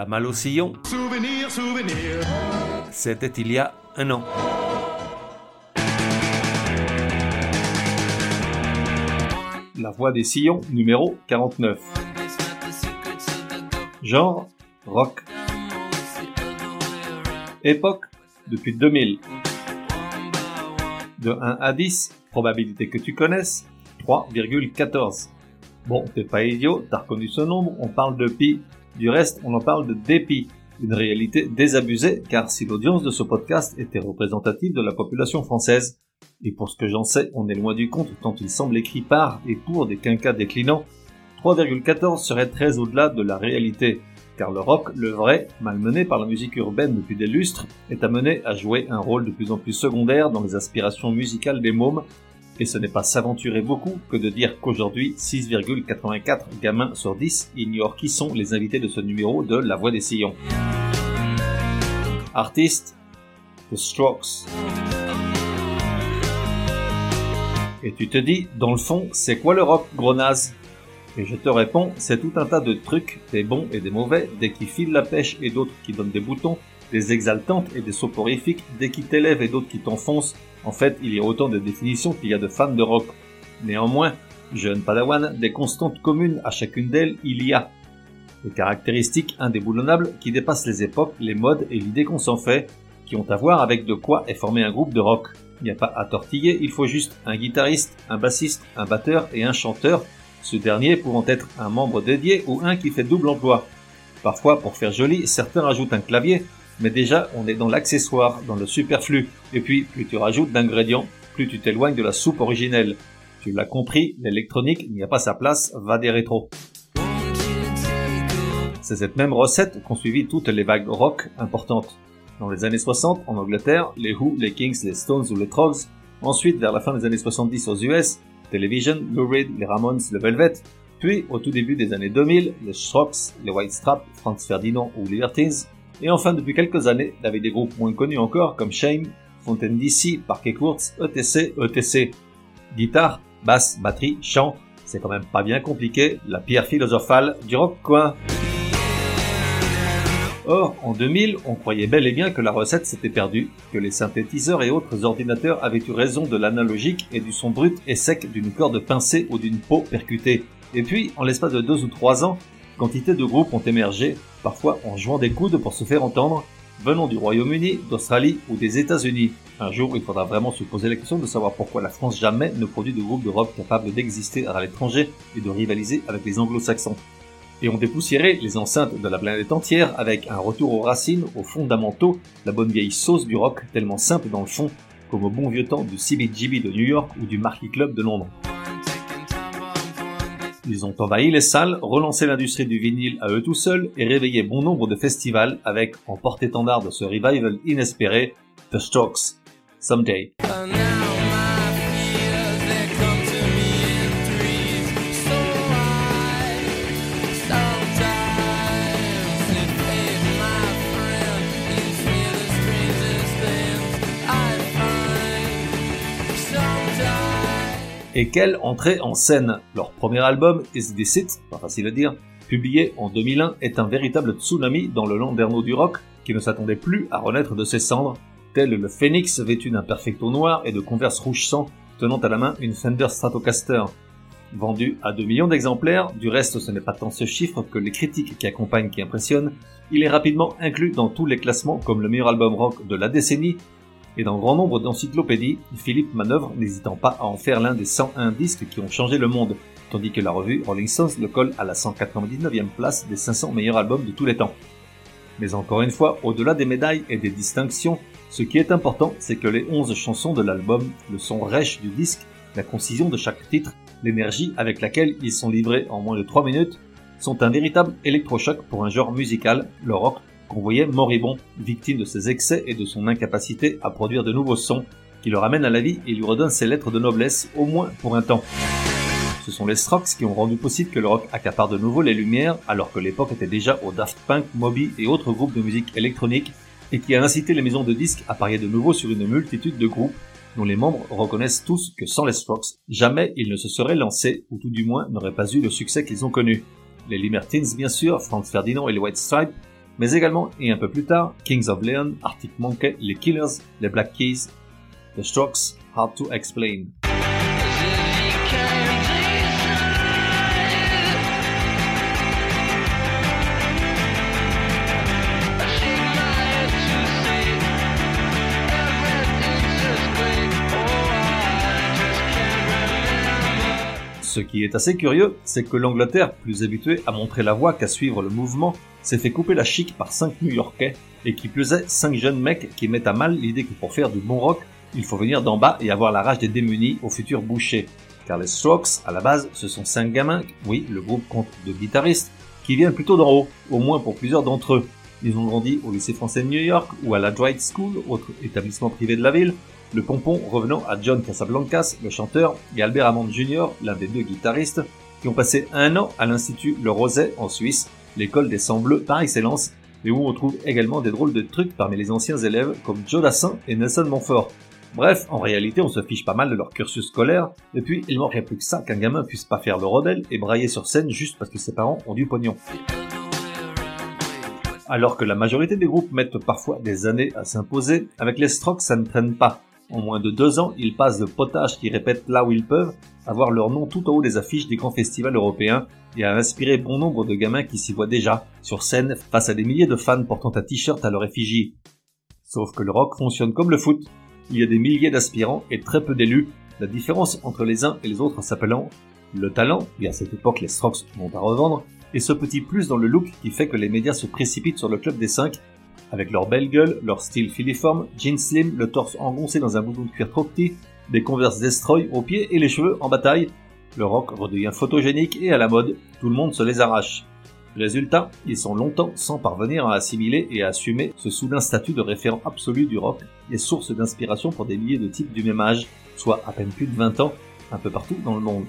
La malle au sillon, Souvenir, souvenir. c'était il y a un an. La voix des sillons, numéro 49. Genre, rock. Époque, depuis 2000. De 1 à 10, probabilité que tu connaisses, 3,14. Bon, t'es pas idiot, t'as reconnu ce nombre, on parle de pi. Du reste, on en parle de dépit. Une réalité désabusée, car si l'audience de ce podcast était représentative de la population française, et pour ce que j'en sais, on est loin du compte tant il semble écrit par et pour des quinquas déclinants, 3,14 serait très au-delà de la réalité, car le rock, le vrai, malmené par la musique urbaine depuis des lustres, est amené à jouer un rôle de plus en plus secondaire dans les aspirations musicales des mômes, et ce n'est pas s'aventurer beaucoup que de dire qu'aujourd'hui, 6,84 gamins sur 10 ignorent qui sont les invités de ce numéro de La Voix des Sillons. Artiste, The Strokes. Et tu te dis, dans le fond, c'est quoi le rock, gros Et je te réponds, c'est tout un tas de trucs, des bons et des mauvais, des qui filent la pêche et d'autres qui donnent des boutons, des exaltantes et des soporifiques, des qui t'élèvent et d'autres qui t'enfoncent. En fait, il y a autant de définitions qu'il y a de fans de rock. Néanmoins, jeune padawan, des constantes communes à chacune d'elles, il y a des caractéristiques indéboulonnables qui dépassent les époques, les modes et l'idée qu'on s'en fait, qui ont à voir avec de quoi est formé un groupe de rock. Il n'y a pas à tortiller, il faut juste un guitariste, un bassiste, un batteur et un chanteur, ce dernier pouvant être un membre dédié ou un qui fait double emploi. Parfois, pour faire joli, certains rajoutent un clavier, mais déjà on est dans l'accessoire, dans le superflu, et puis plus tu rajoutes d'ingrédients, plus tu t'éloignes de la soupe originelle. Tu l'as compris, l'électronique n'y a pas sa place, va des rétros. C'est cette même recette qu'ont suivi toutes les vagues rock importantes. Dans les années 60, en Angleterre, les Who, les Kings, les Stones ou les Troggs. Ensuite, vers la fin des années 70 aux US, Television, Lou Reed, les Ramones, le Velvet. Puis, au tout début des années 2000, les Strokes, les White Strap, Franz Ferdinand ou Libertines. Et enfin, depuis quelques années, avec des groupes moins connus encore comme Shame, Fontaine DC, Parquet Courts, ETC, ETC. Guitare, basse, batterie, chant, c'est quand même pas bien compliqué, la pierre philosophale du rock quoi. Or, en 2000, on croyait bel et bien que la recette s'était perdue, que les synthétiseurs et autres ordinateurs avaient eu raison de l'analogique et du son brut et sec d'une corde pincée ou d'une peau percutée. Et puis, en l'espace de deux ou trois ans, quantité de groupes ont émergé, parfois en jouant des coudes pour se faire entendre, venant du Royaume-Uni, d'Australie ou des États-Unis. Un jour, il faudra vraiment se poser la question de savoir pourquoi la France jamais ne produit de groupes de rock capables d'exister à l'étranger et de rivaliser avec les anglo-saxons et on dépoussiérait les enceintes de la planète entière avec un retour aux racines, aux fondamentaux, la bonne vieille sauce du rock tellement simple dans le fond, comme au bon vieux temps du CBGB de New York ou du Marquis Club de Londres. Ils ont envahi les salles, relancé l'industrie du vinyle à eux tout seuls et réveillé bon nombre de festivals avec, en porte-étendard de ce revival inespéré, The Strokes, Someday. Quelle entrée en scène. Leur premier album, Is This It, pas facile à dire, publié en 2001, est un véritable tsunami dans le landerneau du rock qui ne s'attendait plus à renaître de ses cendres, tel le phénix vêtu d'un perfecto noir et de converse rouge sang, tenant à la main une Fender Stratocaster. Vendu à 2 millions d'exemplaires, du reste ce n'est pas tant ce chiffre que les critiques qui accompagnent qui impressionnent, il est rapidement inclus dans tous les classements comme le meilleur album rock de la décennie, et dans grand nombre d'encyclopédies, Philippe manœuvre n'hésitant pas à en faire l'un des 101 disques qui ont changé le monde, tandis que la revue Rolling Stones le colle à la 199e place des 500 meilleurs albums de tous les temps. Mais encore une fois, au-delà des médailles et des distinctions, ce qui est important, c'est que les 11 chansons de l'album, le son rêche du disque, la concision de chaque titre, l'énergie avec laquelle ils sont livrés en moins de 3 minutes, sont un véritable électrochoc pour un genre musical, le rock, qu'on voyait moribond, victime de ses excès et de son incapacité à produire de nouveaux sons qui le ramènent à la vie et lui redonnent ses lettres de noblesse, au moins pour un temps. Ce sont les Strokes qui ont rendu possible que le rock accapare de nouveau les lumières, alors que l'époque était déjà au Daft Punk, Moby et autres groupes de musique électronique, et qui a incité les maisons de disques à parier de nouveau sur une multitude de groupes dont les membres reconnaissent tous que sans les Strokes, jamais ils ne se seraient lancés, ou tout du moins n'auraient pas eu le succès qu'ils ont connu. Les Libertines bien sûr, Franz Ferdinand et les White Stripes, mais également, et un peu plus tard, Kings of Leon, Arctic Monkey, les Killers, les Black Keys, The Strokes, Hard to Explain. Ce qui est assez curieux, c'est que l'Angleterre, plus habituée à montrer la voie qu'à suivre le mouvement, s'est fait couper la chic par cinq New-Yorkais, et qui est cinq jeunes mecs qui mettent à mal l'idée que pour faire du bon rock, il faut venir d'en bas et avoir la rage des démunis au futur boucher. Car les Strokes, à la base, ce sont cinq gamins, oui, le groupe compte de guitaristes, qui viennent plutôt d'en haut, au moins pour plusieurs d'entre eux. Ils ont grandi au lycée français de New York ou à la Dwight School, autre établissement privé de la ville, le pompon revenant à John Casablancas, le chanteur, et Albert Hammond Jr., l'un des deux guitaristes, qui ont passé un an à l'Institut Le Roset en Suisse, l'école des sangs bleus par excellence, et où on trouve également des drôles de trucs parmi les anciens élèves comme Joe Dassin et Nelson Montfort. Bref, en réalité, on se fiche pas mal de leur cursus scolaire, et puis il manquerait plus que ça qu'un gamin puisse pas faire le rodel et brailler sur scène juste parce que ses parents ont du pognon. Alors que la majorité des groupes mettent parfois des années à s'imposer, avec les Strokes ça ne traîne pas. En moins de deux ans, ils passent de potage qui répètent là où ils peuvent à voir leur nom tout en haut des affiches des grands festivals européens et à inspirer bon nombre de gamins qui s'y voient déjà sur scène face à des milliers de fans portant un t-shirt à leur effigie. Sauf que le rock fonctionne comme le foot. Il y a des milliers d'aspirants et très peu d'élus, la différence entre les uns et les autres s'appelant le talent, et à cette époque les Strokes vont à revendre, et ce petit plus dans le look qui fait que les médias se précipitent sur le club des 5 avec leur belle gueule, leur style filiforme, jeans slim, le torse engoncé dans un bouton de cuir trop petit, des Converse Destroy aux pieds et les cheveux en bataille, le rock redevient photogénique et à la mode, tout le monde se les arrache. Résultat, ils sont longtemps sans parvenir à assimiler et à assumer ce soudain statut de référent absolu du rock et source d'inspiration pour des milliers de types du même âge, soit à peine plus de 20 ans, un peu partout dans le monde.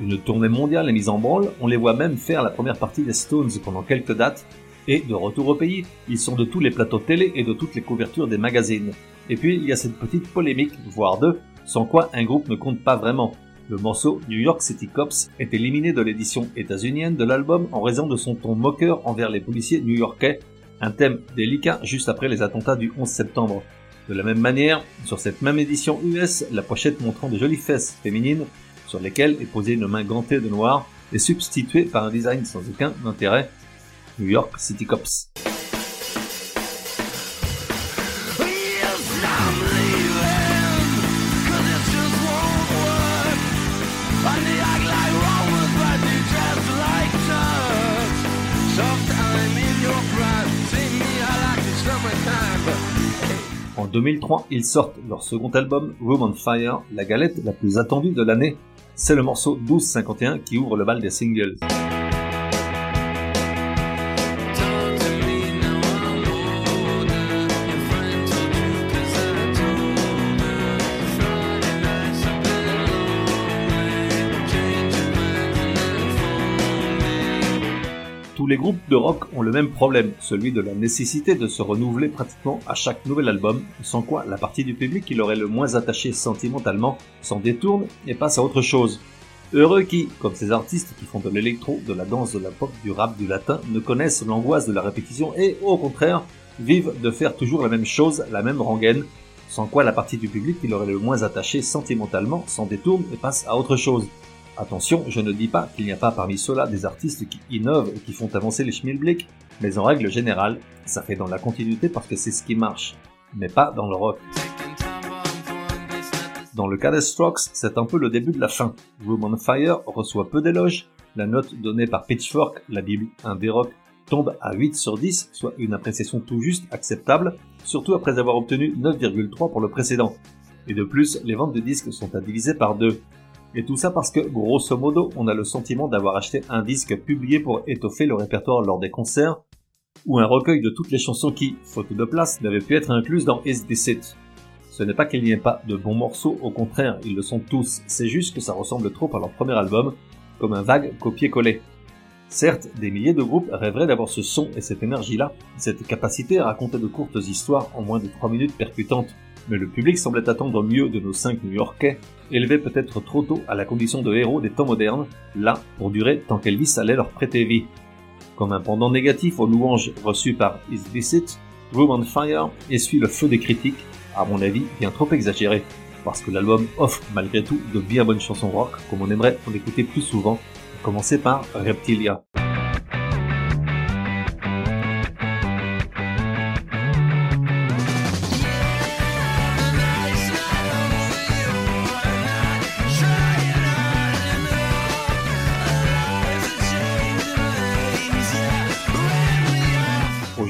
Une tournée mondiale est mise en branle, on les voit même faire la première partie des Stones pendant quelques dates, et de retour au pays, ils sont de tous les plateaux télé et de toutes les couvertures des magazines. Et puis il y a cette petite polémique, voire deux, sans quoi un groupe ne compte pas vraiment. Le morceau New York City Cops est éliminé de l'édition états-unienne de l'album en raison de son ton moqueur envers les policiers new-yorkais, un thème délicat juste après les attentats du 11 septembre. De la même manière, sur cette même édition US, la pochette montrant de jolies fesses féminines, sur lesquelles est posée une main gantée de noir, est substituée par un design sans aucun intérêt, New York City Cops. 2003, ils sortent leur second album, Room on Fire, la galette la plus attendue de l'année. C'est le morceau 1251 qui ouvre le bal des singles. Les groupes de rock ont le même problème, celui de la nécessité de se renouveler pratiquement à chaque nouvel album, sans quoi la partie du public qui leur est le moins attaché sentimentalement s'en détourne et passe à autre chose. Heureux qui, comme ces artistes qui font de l'électro, de la danse, de la pop, du rap, du latin, ne connaissent l'angoisse de la répétition et, au contraire, vivent de faire toujours la même chose, la même rengaine, sans quoi la partie du public qui leur est le moins attaché sentimentalement s'en détourne et passe à autre chose. Attention, je ne dis pas qu'il n'y a pas parmi ceux-là des artistes qui innovent et qui font avancer les schmilblick, mais en règle générale, ça fait dans la continuité parce que c'est ce qui marche, mais pas dans le rock. Dans le cas des Strokes, c'est un peu le début de la fin. Room on Fire reçoit peu d'éloges, la note donnée par Pitchfork, la bible un des rock, tombe à 8 sur 10, soit une appréciation tout juste acceptable, surtout après avoir obtenu 9,3 pour le précédent. Et de plus, les ventes de disques sont à diviser par deux. Et tout ça parce que, grosso modo, on a le sentiment d'avoir acheté un disque publié pour étoffer le répertoire lors des concerts, ou un recueil de toutes les chansons qui, faute de place, n'avaient pu être incluses dans It. Ce n'est pas qu'il n'y ait pas de bons morceaux, au contraire, ils le sont tous, c'est juste que ça ressemble trop à leur premier album, comme un vague copier-coller. Certes, des milliers de groupes rêveraient d'avoir ce son et cette énergie-là, cette capacité à raconter de courtes histoires en moins de 3 minutes percutantes, mais le public semblait attendre mieux de nos cinq New-Yorkais, élevés peut-être trop tôt à la condition de héros des temps modernes, là pour durer tant qu'Elvis allait leur prêter vie. Comme un pendant négatif aux louanges reçues par Is Visit, Room on Fire essuie le feu des critiques, à mon avis bien trop exagéré, parce que l'album offre malgré tout de bien bonnes chansons rock, comme on aimerait en écouter plus souvent, à commencer par Reptilia.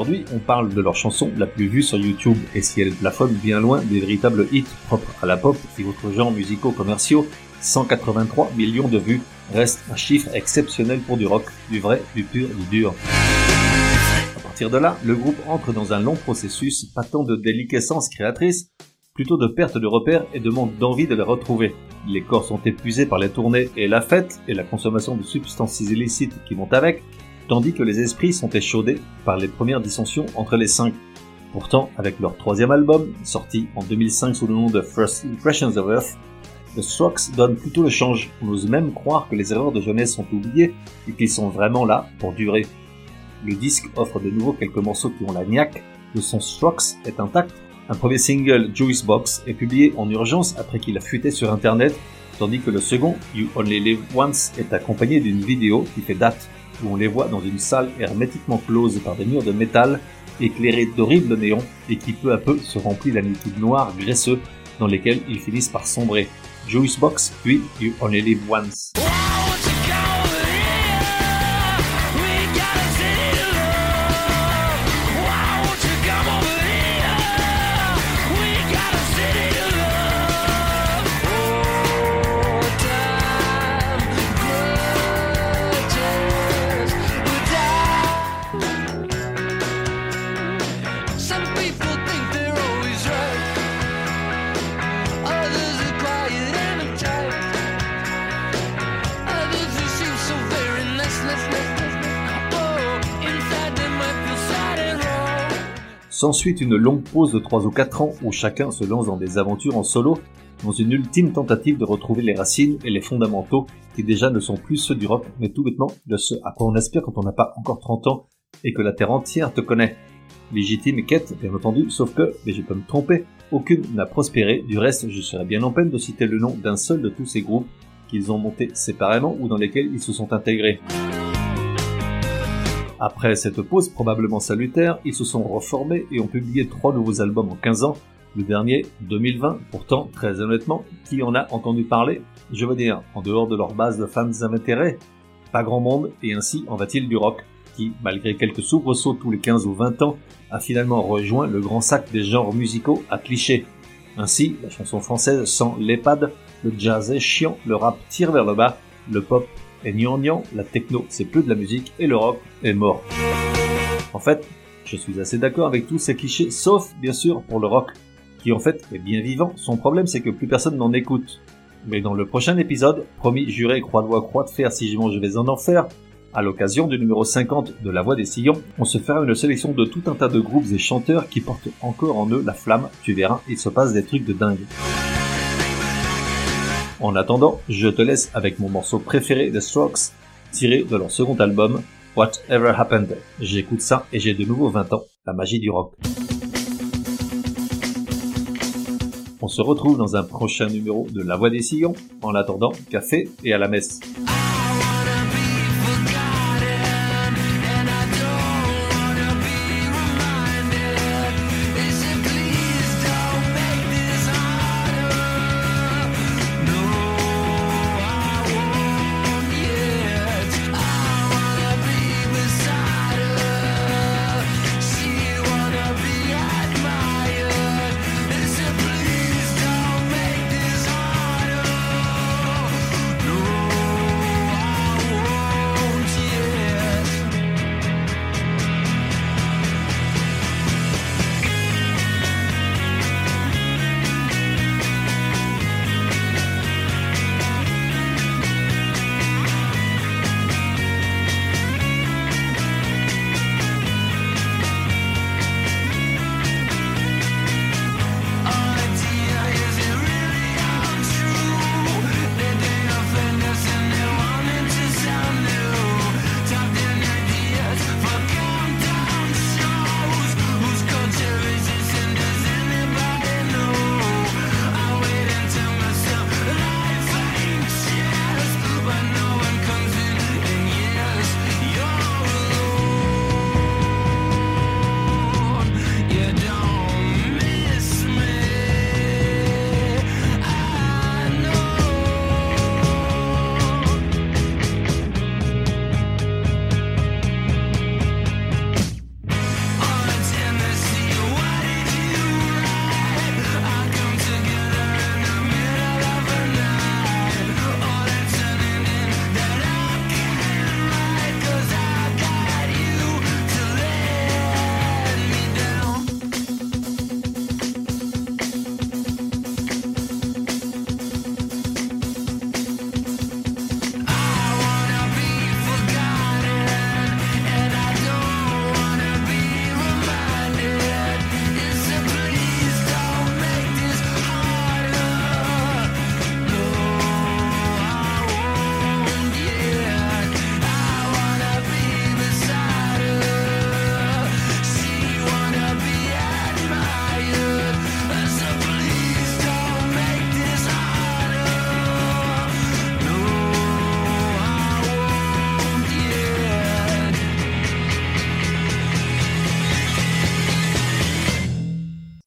Aujourd'hui, on parle de leur chanson la plus vue sur YouTube, et si elle plafonne bien loin des véritables hits propres à la pop et autres genres musicaux commerciaux, 183 millions de vues reste un chiffre exceptionnel pour du rock, du vrai, du pur, du dur. À partir de là, le groupe entre dans un long processus, pas tant de déliquescence créatrice, plutôt de perte de repères et de manque d'envie de les retrouver. Les corps sont épuisés par les tournées et la fête et la consommation de substances illicites qui vont avec, tandis que les esprits sont échaudés par les premières dissensions entre les cinq. Pourtant, avec leur troisième album, sorti en 2005 sous le nom de First Impressions of Earth, The Strokes donne plutôt le change. On ose même croire que les erreurs de jeunesse sont oubliées et qu'ils sont vraiment là pour durer. Le disque offre de nouveau quelques morceaux qui ont la niaque, le son Strokes est intact. Un premier single, Juice Box, est publié en urgence après qu'il a fuité sur internet, tandis que le second, You Only Live Once, est accompagné d'une vidéo qui fait date où on les voit dans une salle hermétiquement close par des murs de métal éclairés d'horribles néons et qui peu à peu se remplit d'un liquide noir graisseux dans lesquels ils finissent par sombrer. Juice Box, puis You Only Live Once. S'ensuit une longue pause de 3 ou 4 ans où chacun se lance dans des aventures en solo, dans une ultime tentative de retrouver les racines et les fondamentaux qui déjà ne sont plus ceux du rock, mais tout bêtement de ce à quoi on aspire quand on n'a pas encore 30 ans et que la terre entière te connaît. Légitime quête, bien entendu, sauf que, mais je peux me tromper, aucune n'a prospéré, du reste je serais bien en peine de citer le nom d'un seul de tous ces groupes qu'ils ont montés séparément ou dans lesquels ils se sont intégrés. Après cette pause probablement salutaire, ils se sont reformés et ont publié trois nouveaux albums en 15 ans, le dernier 2020, pourtant très honnêtement, qui en a entendu parler? Je veux dire, en dehors de leur base de fans intérêts, pas grand monde, et ainsi en va-t-il du rock, qui, malgré quelques soubresauts tous les 15 ou 20 ans, a finalement rejoint le grand sac des genres musicaux à clichés. Ainsi, la chanson française sent l'EHPAD, le jazz est chiant, le rap tire vers le bas, le pop est gnangnan, la techno c'est plus de la musique et le rock est mort. En fait, je suis assez d'accord avec tous ces clichés, sauf bien sûr pour le rock, qui en fait est bien vivant. Son problème c'est que plus personne n'en écoute. Mais dans le prochain épisode, promis, juré, croix de voix, croix de fer, si je mange, je vais en enfer, à l'occasion du numéro 50 de La Voix des Sillons, on se fera une sélection de tout un tas de groupes et chanteurs qui portent encore en eux la flamme, tu verras, il se passe des trucs de dingue. En attendant, je te laisse avec mon morceau préféré des Strokes, tiré de leur second album, Whatever Happened. J'écoute ça et j'ai de nouveau 20 ans, la magie du rock. On se retrouve dans un prochain numéro de La Voix des Sillons. En attendant, café et à la messe.